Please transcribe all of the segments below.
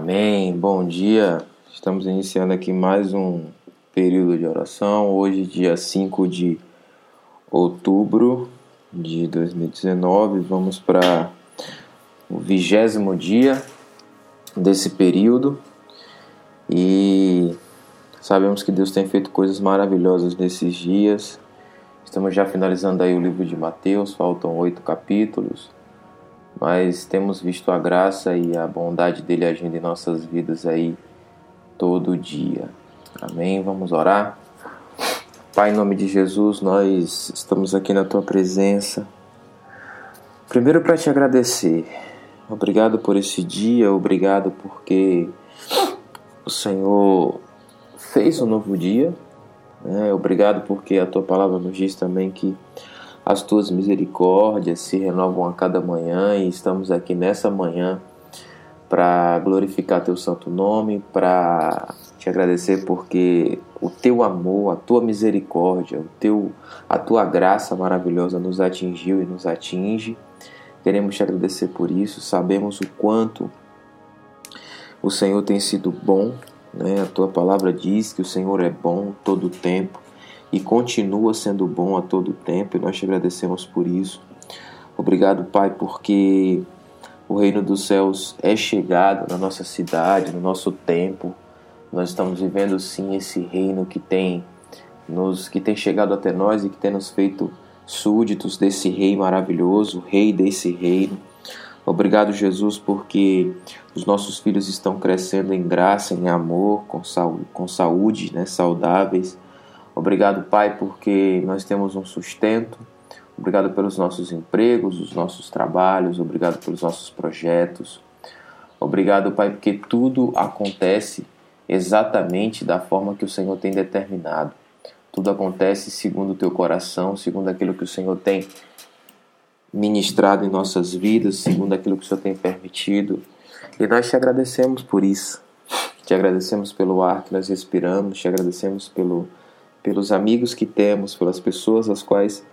Amém. Bom dia. Estamos iniciando aqui mais um período de oração. Hoje, dia 5 de outubro de 2019. Vamos para o vigésimo dia desse período e sabemos que Deus tem feito coisas maravilhosas nesses dias. Estamos já finalizando aí o livro de Mateus, faltam oito capítulos mas temos visto a graça e a bondade dele agindo em nossas vidas aí todo dia. Amém? Vamos orar. Pai, em nome de Jesus, nós estamos aqui na tua presença. Primeiro para te agradecer. Obrigado por esse dia, obrigado porque o Senhor fez um novo dia. Né? Obrigado porque a tua palavra nos diz também que as tuas misericórdias se renovam a cada manhã e estamos aqui nessa manhã para glorificar teu santo nome, para te agradecer porque o teu amor, a tua misericórdia, o teu, a tua graça maravilhosa nos atingiu e nos atinge. Queremos te agradecer por isso. Sabemos o quanto o Senhor tem sido bom. Né? A tua palavra diz que o Senhor é bom todo o tempo e continua sendo bom a todo tempo, e nós te agradecemos por isso. Obrigado, Pai, porque o reino dos céus é chegado na nossa cidade, no nosso tempo. Nós estamos vivendo sim esse reino que tem nos que tem chegado até nós e que tem nos feito súditos desse rei maravilhoso, rei desse reino. Obrigado, Jesus, porque os nossos filhos estão crescendo em graça, em amor, com saúde, com saúde né, saudáveis. Obrigado, Pai, porque nós temos um sustento. Obrigado pelos nossos empregos, os nossos trabalhos. Obrigado pelos nossos projetos. Obrigado, Pai, porque tudo acontece exatamente da forma que o Senhor tem determinado. Tudo acontece segundo o teu coração, segundo aquilo que o Senhor tem ministrado em nossas vidas, segundo aquilo que o Senhor tem permitido. E nós te agradecemos por isso. Te agradecemos pelo ar que nós respiramos, te agradecemos pelo pelos amigos que temos, pelas pessoas às quais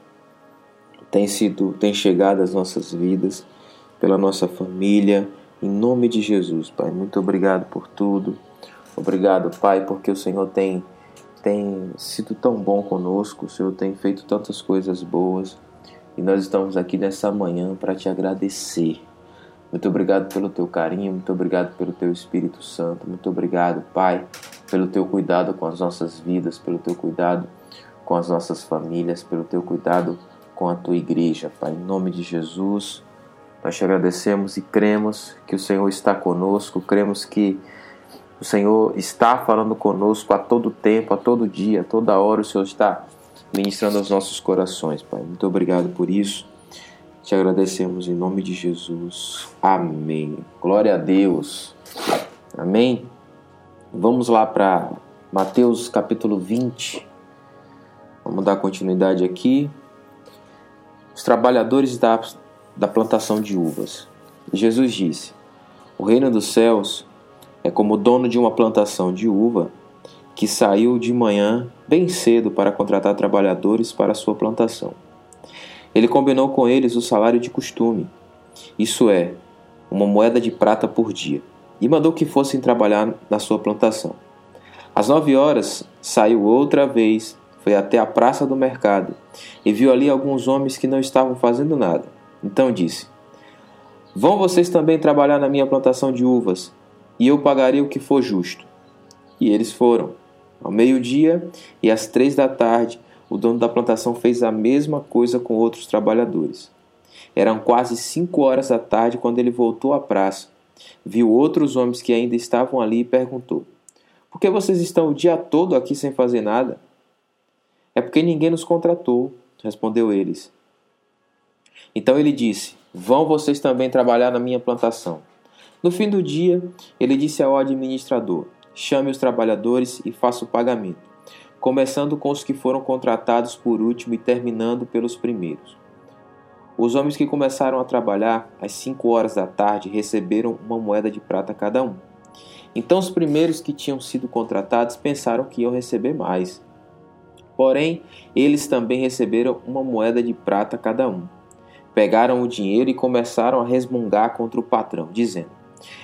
tem sido, tem chegado às nossas vidas, pela nossa família, em nome de Jesus, Pai. Muito obrigado por tudo. Obrigado, Pai, porque o Senhor tem tem sido tão bom conosco, o Senhor tem feito tantas coisas boas e nós estamos aqui nessa manhã para te agradecer. Muito obrigado pelo teu carinho, muito obrigado pelo teu Espírito Santo, muito obrigado, Pai, pelo teu cuidado com as nossas vidas, pelo teu cuidado com as nossas famílias, pelo teu cuidado com a tua igreja, Pai. Em nome de Jesus, nós te agradecemos e cremos que o Senhor está conosco, cremos que o Senhor está falando conosco a todo tempo, a todo dia, a toda hora, o Senhor está ministrando aos nossos corações, Pai. Muito obrigado por isso. Te agradecemos em nome de Jesus. Amém. Glória a Deus. Amém. Vamos lá para Mateus capítulo 20. Vamos dar continuidade aqui. Os trabalhadores da, da plantação de uvas. Jesus disse: O reino dos céus é como o dono de uma plantação de uva que saiu de manhã bem cedo para contratar trabalhadores para sua plantação. Ele combinou com eles o salário de costume, isso é, uma moeda de prata por dia, e mandou que fossem trabalhar na sua plantação. Às nove horas, saiu outra vez, foi até a praça do mercado e viu ali alguns homens que não estavam fazendo nada. Então disse: Vão vocês também trabalhar na minha plantação de uvas, e eu pagarei o que for justo. E eles foram. Ao meio-dia e às três da tarde, o dono da plantação fez a mesma coisa com outros trabalhadores. Eram quase cinco horas da tarde quando ele voltou à praça. Viu outros homens que ainda estavam ali e perguntou: Por que vocês estão o dia todo aqui sem fazer nada? É porque ninguém nos contratou, respondeu eles. Então ele disse: Vão vocês também trabalhar na minha plantação. No fim do dia, ele disse ao administrador: Chame os trabalhadores e faça o pagamento começando com os que foram contratados por último e terminando pelos primeiros. Os homens que começaram a trabalhar às cinco horas da tarde receberam uma moeda de prata cada um. Então os primeiros que tinham sido contratados pensaram que iam receber mais. Porém, eles também receberam uma moeda de prata cada um. Pegaram o dinheiro e começaram a resmungar contra o patrão, dizendo: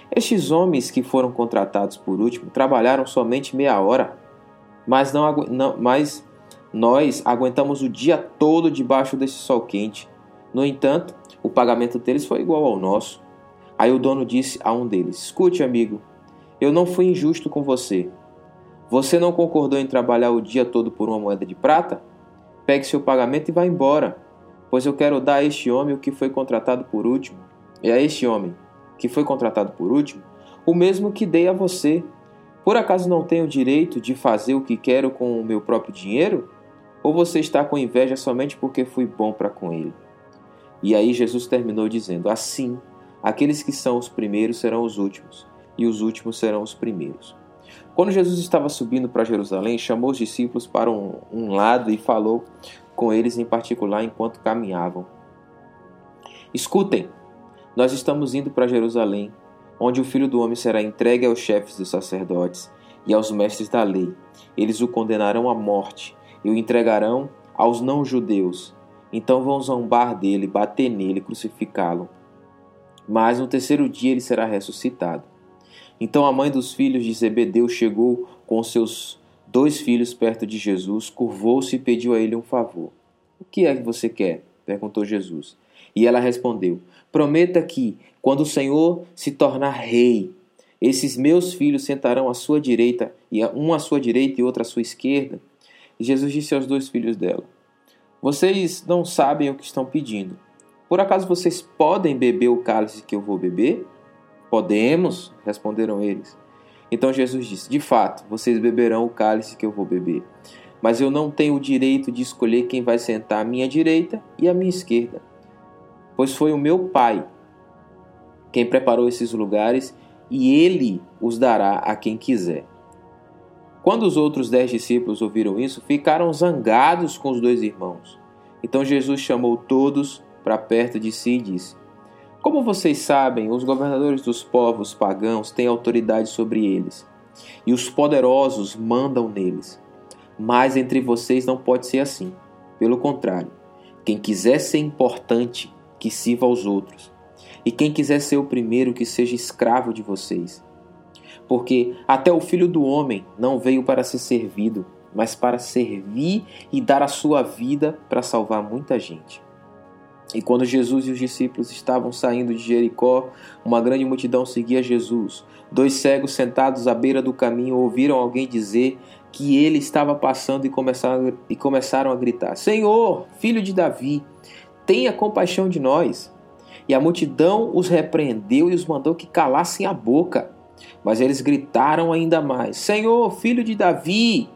Estes homens que foram contratados por último trabalharam somente meia hora, mas, não, não, mas nós aguentamos o dia todo debaixo desse sol quente. No entanto, o pagamento deles foi igual ao nosso. Aí o dono disse a um deles: Escute, amigo, eu não fui injusto com você. Você não concordou em trabalhar o dia todo por uma moeda de prata? Pegue seu pagamento e vá embora, pois eu quero dar a este homem o que foi contratado por último, e a este homem, que foi contratado por último, o mesmo que dei a você. Por acaso não tenho direito de fazer o que quero com o meu próprio dinheiro? Ou você está com inveja somente porque fui bom para com ele? E aí Jesus terminou dizendo: Assim, aqueles que são os primeiros serão os últimos, e os últimos serão os primeiros. Quando Jesus estava subindo para Jerusalém, chamou os discípulos para um, um lado e falou com eles em particular enquanto caminhavam. Escutem, nós estamos indo para Jerusalém, onde o filho do homem será entregue aos chefes dos sacerdotes e aos mestres da lei. Eles o condenarão à morte e o entregarão aos não-judeus. Então vão zombar dele, bater nele, crucificá-lo. Mas no terceiro dia ele será ressuscitado. Então a mãe dos filhos de Zebedeu chegou com seus dois filhos perto de Jesus, curvou-se e pediu a ele um favor. O que é que você quer? perguntou Jesus. E ela respondeu: Prometa que, quando o Senhor se tornar rei, esses meus filhos sentarão à sua direita, e um à sua direita e outro à sua esquerda. E Jesus disse aos dois filhos dela: Vocês não sabem o que estão pedindo. Por acaso vocês podem beber o cálice que eu vou beber? Podemos, responderam eles. Então Jesus disse: De fato, vocês beberão o cálice que eu vou beber. Mas eu não tenho o direito de escolher quem vai sentar à minha direita e à minha esquerda. Pois foi o meu Pai quem preparou esses lugares e ele os dará a quem quiser. Quando os outros dez discípulos ouviram isso, ficaram zangados com os dois irmãos. Então Jesus chamou todos para perto de si e disse: como vocês sabem, os governadores dos povos pagãos têm autoridade sobre eles, e os poderosos mandam neles. Mas entre vocês não pode ser assim. Pelo contrário, quem quiser ser importante, que sirva aos outros. E quem quiser ser o primeiro, que seja escravo de vocês. Porque até o filho do homem não veio para ser servido, mas para servir e dar a sua vida para salvar muita gente. E quando Jesus e os discípulos estavam saindo de Jericó, uma grande multidão seguia Jesus. Dois cegos sentados à beira do caminho ouviram alguém dizer que ele estava passando e começaram, e começaram a gritar: Senhor, filho de Davi, tenha compaixão de nós. E a multidão os repreendeu e os mandou que calassem a boca. Mas eles gritaram ainda mais: Senhor, filho de Davi,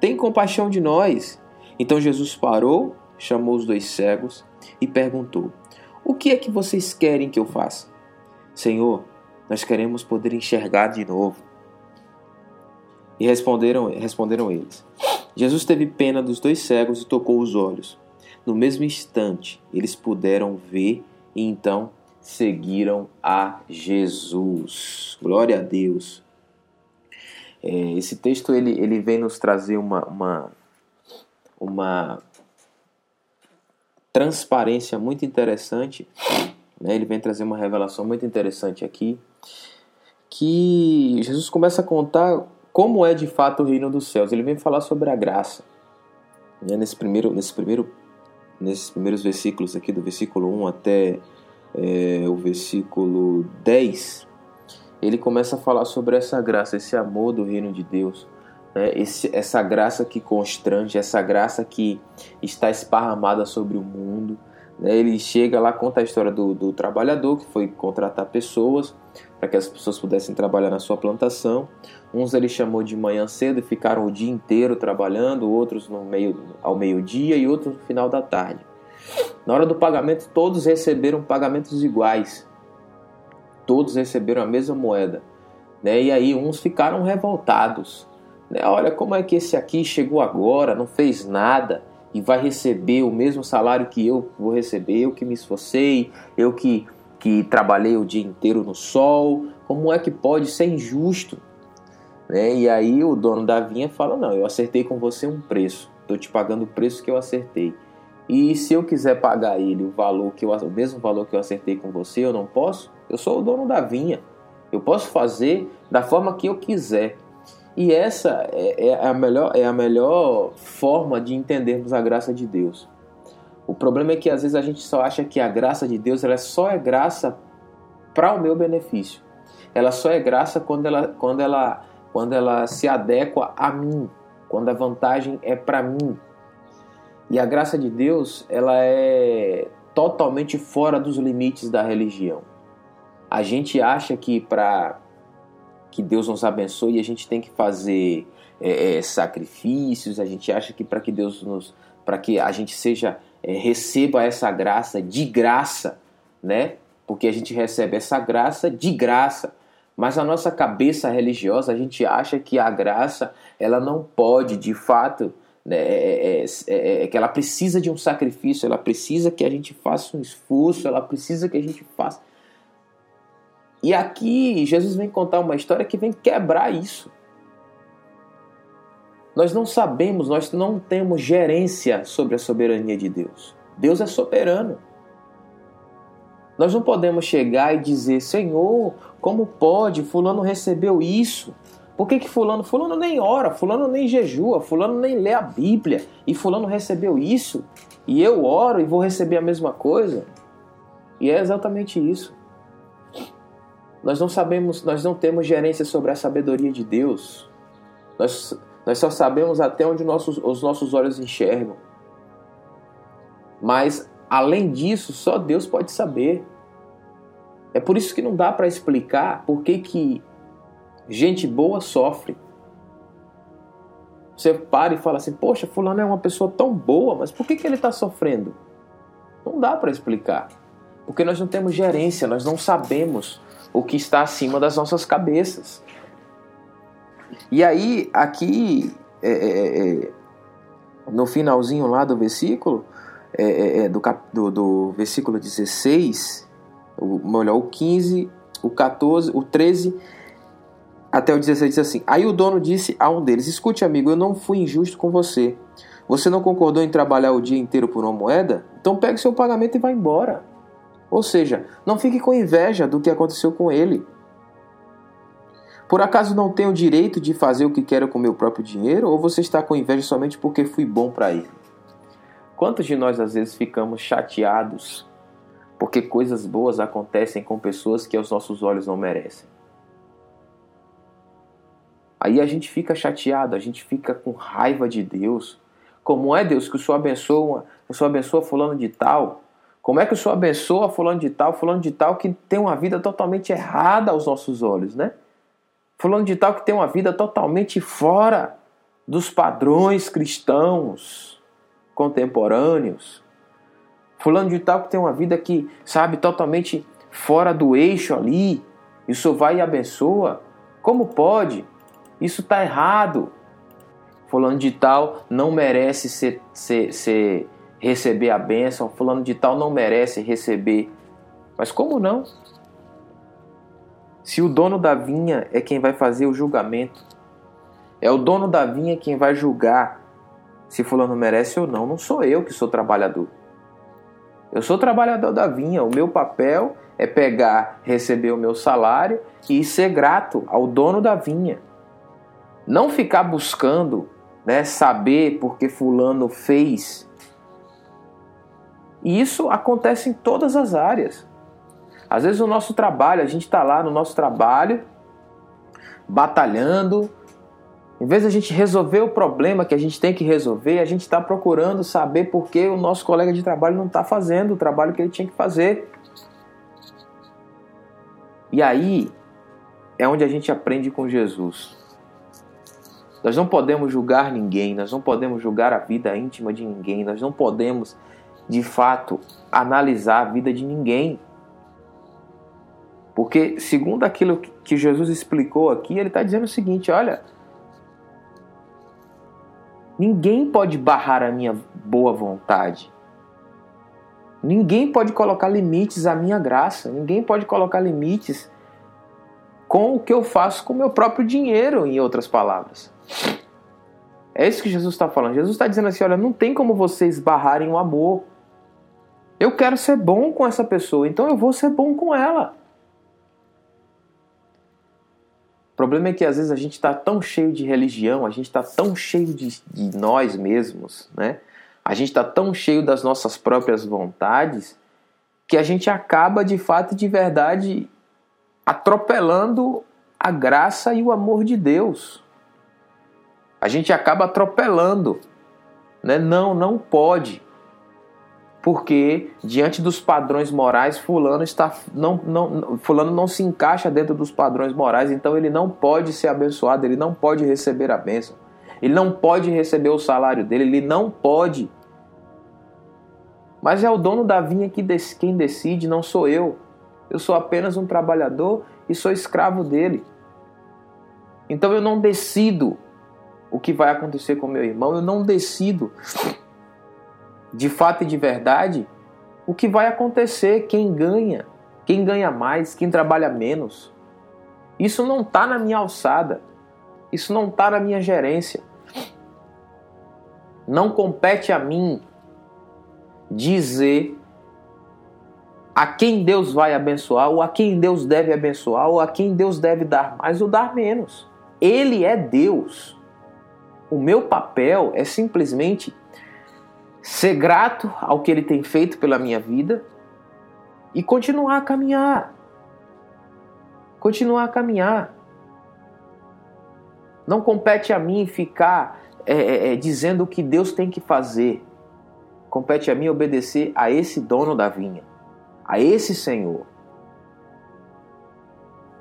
tem compaixão de nós. Então Jesus parou, chamou os dois cegos e perguntou: O que é que vocês querem que eu faça? Senhor, nós queremos poder enxergar de novo. E responderam, responderam eles. Jesus teve pena dos dois cegos e tocou os olhos. No mesmo instante, eles puderam ver e então seguiram a Jesus. Glória a Deus. É, esse texto ele, ele vem nos trazer uma, uma, uma transparência muito interessante. Né? Ele vem trazer uma revelação muito interessante aqui. Que Jesus começa a contar como é de fato o reino dos céus. Ele vem falar sobre a graça. Né? Nesse primeiro, nesse primeiro, nesses primeiros versículos aqui, do versículo 1 até é, o versículo 10, ele começa a falar sobre essa graça, esse amor do reino de Deus né, esse, essa graça que constrange, essa graça que está esparramada sobre o mundo. Né, ele chega lá, conta a história do, do trabalhador que foi contratar pessoas para que as pessoas pudessem trabalhar na sua plantação. Uns ele chamou de manhã cedo e ficaram o dia inteiro trabalhando, outros no meio, ao meio-dia e outros no final da tarde. Na hora do pagamento, todos receberam pagamentos iguais. Todos receberam a mesma moeda. Né? E aí uns ficaram revoltados. Né? Olha como é que esse aqui chegou agora, não fez nada e vai receber o mesmo salário que eu vou receber, eu que me esforcei, eu que, que trabalhei o dia inteiro no sol. Como é que pode ser injusto? Né? E aí o dono da vinha fala: Não, eu acertei com você um preço, estou te pagando o preço que eu acertei. E se eu quiser pagar ele o valor que eu, o mesmo valor que eu acertei com você, eu não posso? Eu sou o dono da vinha. Eu posso fazer da forma que eu quiser. E essa é, é, a melhor, é a melhor forma de entendermos a graça de Deus. O problema é que às vezes a gente só acha que a graça de Deus ela só é graça para o meu benefício. Ela só é graça quando ela, quando ela, quando ela se adequa a mim, quando a vantagem é para mim. E a graça de Deus ela é totalmente fora dos limites da religião. A gente acha que para que Deus nos abençoe a gente tem que fazer é, é, sacrifícios, a gente acha que para que Deus nos para que a gente seja é, receba essa graça de graça, né? Porque a gente recebe essa graça de graça. Mas a nossa cabeça religiosa, a gente acha que a graça, ela não pode, de fato, é, é, é, que ela precisa de um sacrifício, ela precisa que a gente faça um esforço, ela precisa que a gente faça. E aqui Jesus vem contar uma história que vem quebrar isso. Nós não sabemos, nós não temos gerência sobre a soberania de Deus. Deus é soberano. Nós não podemos chegar e dizer, Senhor, como pode? Fulano recebeu isso. Por que, que fulano? Fulano nem ora, fulano nem jejua, fulano nem lê a Bíblia. E fulano recebeu isso. E eu oro e vou receber a mesma coisa. E é exatamente isso. Nós não sabemos, nós não temos gerência sobre a sabedoria de Deus. Nós nós só sabemos até onde nossos, os nossos olhos enxergam. Mas, além disso, só Deus pode saber. É por isso que não dá para explicar por que, que gente boa sofre. Você para e fala assim: Poxa, Fulano é uma pessoa tão boa, mas por que, que ele está sofrendo? Não dá para explicar. Porque nós não temos gerência, nós não sabemos o que está acima das nossas cabeças. E aí, aqui, é, é, é, no finalzinho lá do versículo, é, é, é do, do, do, versículo 16, o, melhor, o 15, o 14, o 13 até o 16 diz assim: Aí o dono disse a um deles: Escute, amigo, eu não fui injusto com você. Você não concordou em trabalhar o dia inteiro por uma moeda? Então pegue seu pagamento e vá embora. Ou seja, não fique com inveja do que aconteceu com ele. Por acaso não tenho o direito de fazer o que quero com meu próprio dinheiro? Ou você está com inveja somente porque fui bom para ele? Quantos de nós às vezes ficamos chateados porque coisas boas acontecem com pessoas que aos nossos olhos não merecem? Aí a gente fica chateado, a gente fica com raiva de Deus. Como é Deus que o Senhor abençoa, o Senhor abençoa fulano de tal? Como é que o Senhor abençoa fulano de tal, fulano de tal que tem uma vida totalmente errada aos nossos olhos, né? Fulano de tal que tem uma vida totalmente fora dos padrões cristãos contemporâneos. Fulano de tal que tem uma vida que, sabe, totalmente fora do eixo ali. Isso vai e abençoa. Como pode? Isso está errado. Fulano de tal não merece ser, ser, ser, receber a bênção. Fulano de tal não merece receber. Mas como não? Se o dono da vinha é quem vai fazer o julgamento, é o dono da vinha quem vai julgar se fulano merece ou não, não sou eu que sou trabalhador. Eu sou trabalhador da vinha, o meu papel é pegar, receber o meu salário e ser grato ao dono da vinha. Não ficar buscando, né, saber porque fulano fez. E isso acontece em todas as áreas. Às vezes o nosso trabalho, a gente está lá no nosso trabalho, batalhando. Em vez de a gente resolver o problema que a gente tem que resolver, a gente está procurando saber por que o nosso colega de trabalho não está fazendo o trabalho que ele tinha que fazer. E aí é onde a gente aprende com Jesus. Nós não podemos julgar ninguém, nós não podemos julgar a vida íntima de ninguém, nós não podemos, de fato, analisar a vida de ninguém. Porque, segundo aquilo que Jesus explicou aqui, ele está dizendo o seguinte: olha, ninguém pode barrar a minha boa vontade. Ninguém pode colocar limites à minha graça. Ninguém pode colocar limites com o que eu faço com o meu próprio dinheiro, em outras palavras. É isso que Jesus está falando. Jesus está dizendo assim: olha, não tem como vocês barrarem o amor. Eu quero ser bom com essa pessoa, então eu vou ser bom com ela. problema é que às vezes a gente está tão cheio de religião, a gente está tão cheio de, de nós mesmos, né? A gente está tão cheio das nossas próprias vontades que a gente acaba de fato e de verdade atropelando a graça e o amor de Deus. A gente acaba atropelando. Né? Não, não pode. Porque diante dos padrões morais, fulano está não, não, fulano não se encaixa dentro dos padrões morais, então ele não pode ser abençoado, ele não pode receber a bênção. Ele não pode receber o salário dele, ele não pode. Mas é o dono da vinha que quem decide, não sou eu. Eu sou apenas um trabalhador e sou escravo dele. Então eu não decido o que vai acontecer com meu irmão, eu não decido de fato e de verdade o que vai acontecer, quem ganha, quem ganha mais, quem trabalha menos. Isso não está na minha alçada, isso não está na minha gerência. Não compete a mim dizer a quem Deus vai abençoar, ou a quem Deus deve abençoar, ou a quem Deus deve dar mais ou dar menos. Ele é Deus. O meu papel é simplesmente ser grato ao que ele tem feito pela minha vida e continuar a caminhar. Continuar a caminhar. Não compete a mim ficar é, é, é dizendo o que Deus tem que fazer. Compete a mim obedecer a esse dono da vinha, a esse Senhor.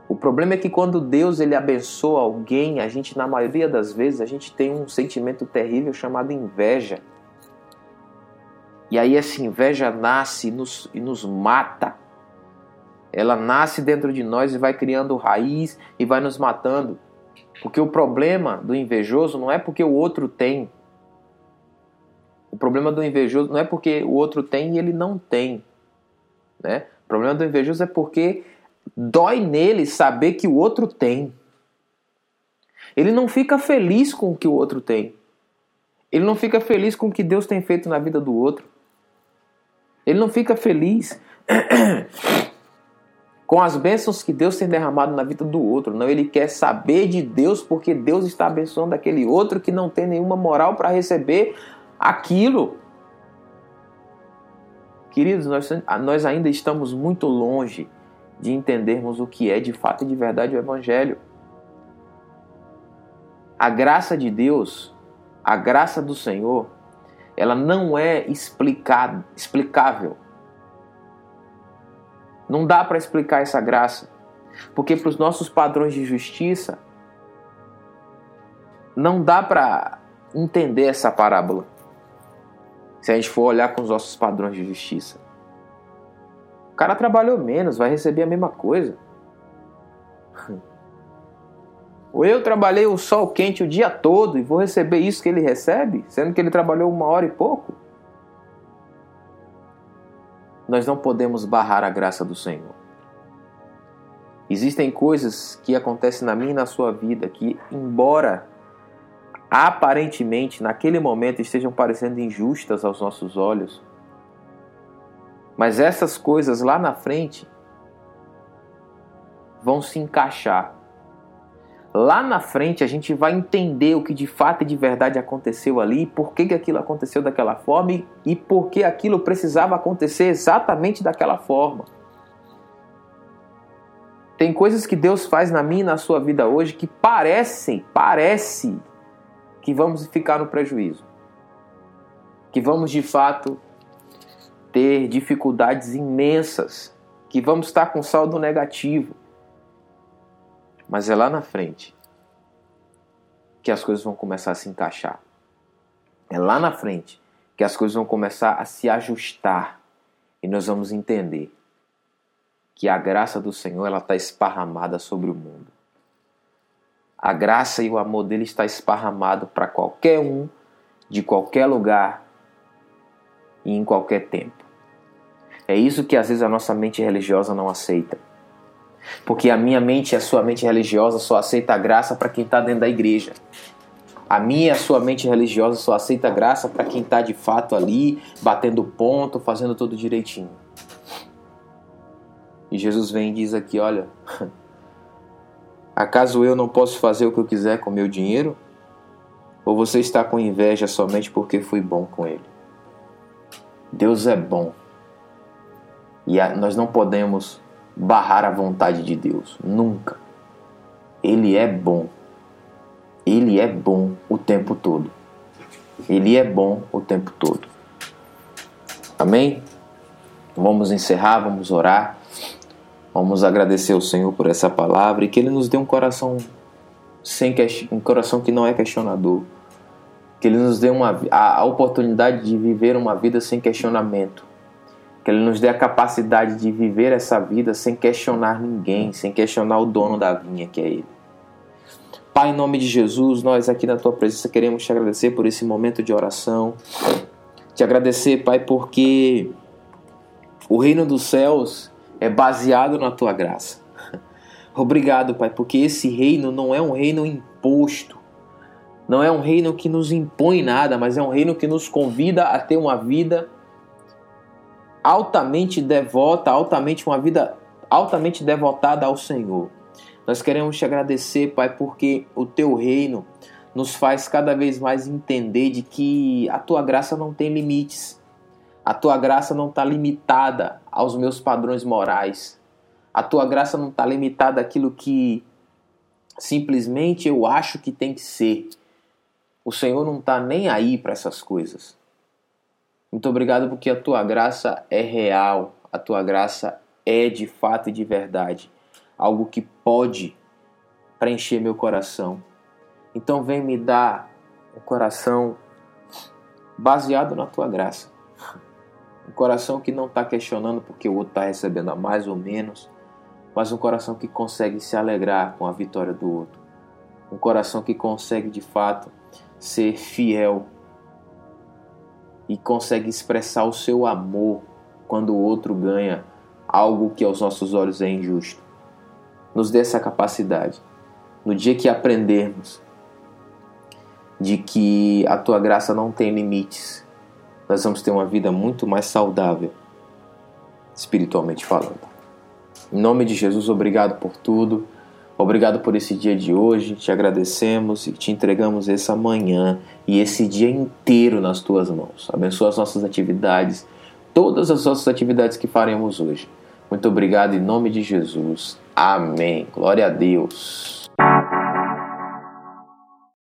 O problema é que quando Deus ele abençoa alguém, a gente na maioria das vezes a gente tem um sentimento terrível chamado inveja. E aí essa inveja nasce e nos, e nos mata. Ela nasce dentro de nós e vai criando raiz e vai nos matando. Porque o problema do invejoso não é porque o outro tem. O problema do invejoso não é porque o outro tem e ele não tem. Né? O problema do invejoso é porque Dói nele saber que o outro tem. Ele não fica feliz com o que o outro tem. Ele não fica feliz com o que Deus tem feito na vida do outro. Ele não fica feliz com as bênçãos que Deus tem derramado na vida do outro. Não, ele quer saber de Deus porque Deus está abençoando aquele outro que não tem nenhuma moral para receber aquilo. Queridos, nós, nós ainda estamos muito longe de entendermos o que é de fato e de verdade o Evangelho. A graça de Deus, a graça do Senhor, ela não é explicado, explicável. Não dá para explicar essa graça, porque para os nossos padrões de justiça, não dá para entender essa parábola. Se a gente for olhar com os nossos padrões de justiça cara trabalhou menos, vai receber a mesma coisa. Ou eu trabalhei o sol quente o dia todo e vou receber isso que ele recebe, sendo que ele trabalhou uma hora e pouco? Nós não podemos barrar a graça do Senhor. Existem coisas que acontecem na minha e na sua vida que, embora aparentemente naquele momento estejam parecendo injustas aos nossos olhos, mas essas coisas lá na frente vão se encaixar. Lá na frente a gente vai entender o que de fato e de verdade aconteceu ali, por que, que aquilo aconteceu daquela forma e, por que aquilo precisava acontecer exatamente daquela forma. Tem coisas que Deus faz na minha e na sua vida hoje que parecem, parece que vamos ficar no prejuízo. Que vamos de fato ter dificuldades imensas, que vamos estar com saldo negativo. Mas é lá na frente que as coisas vão começar a se encaixar. É lá na frente que as coisas vão começar a se ajustar e nós vamos entender que a graça do Senhor ela está esparramada sobre o mundo. A graça e o amor dele está esparramado para qualquer um, de qualquer lugar, e em qualquer tempo. É isso que às vezes a nossa mente religiosa não aceita. Porque a minha mente e a sua mente religiosa só aceita a graça para quem está dentro da igreja. A minha e a sua mente religiosa só aceita graça para quem está de fato ali, batendo ponto, fazendo tudo direitinho. E Jesus vem e diz aqui: olha, Acaso eu não posso fazer o que eu quiser com meu dinheiro? Ou você está com inveja somente porque fui bom com ele? Deus é bom. E nós não podemos barrar a vontade de Deus. Nunca. Ele é bom. Ele é bom o tempo todo. Ele é bom o tempo todo. Amém? Vamos encerrar, vamos orar. Vamos agradecer ao Senhor por essa palavra e que Ele nos dê um coração sem um coração que não é questionador. Que Ele nos dê uma, a, a oportunidade de viver uma vida sem questionamento. Que Ele nos dê a capacidade de viver essa vida sem questionar ninguém, sem questionar o dono da vinha que é Ele. Pai, em nome de Jesus, nós aqui na Tua presença queremos te agradecer por esse momento de oração. Te agradecer, Pai, porque o reino dos céus é baseado na tua graça. Obrigado, Pai, porque esse reino não é um reino imposto, não é um reino que nos impõe nada, mas é um reino que nos convida a ter uma vida altamente devota, altamente uma vida altamente devotada ao Senhor. Nós queremos te agradecer, Pai, porque o teu reino nos faz cada vez mais entender de que a tua graça não tem limites. A tua graça não está limitada aos meus padrões morais. A tua graça não está limitada àquilo que simplesmente eu acho que tem que ser. O Senhor não está nem aí para essas coisas. Muito obrigado porque a tua graça é real, a tua graça é de fato e de verdade algo que pode preencher meu coração. Então vem me dar um coração baseado na tua graça. Um coração que não está questionando porque o outro está recebendo a mais ou menos, mas um coração que consegue se alegrar com a vitória do outro. Um coração que consegue de fato ser fiel e consegue expressar o seu amor quando o outro ganha algo que aos nossos olhos é injusto. Nos dê essa capacidade. No dia que aprendermos de que a tua graça não tem limites, nós vamos ter uma vida muito mais saudável, espiritualmente falando. Em nome de Jesus, obrigado por tudo. Obrigado por esse dia de hoje. Te agradecemos e te entregamos essa manhã e esse dia inteiro nas tuas mãos. Abençoa as nossas atividades, todas as nossas atividades que faremos hoje. Muito obrigado em nome de Jesus. Amém. Glória a Deus.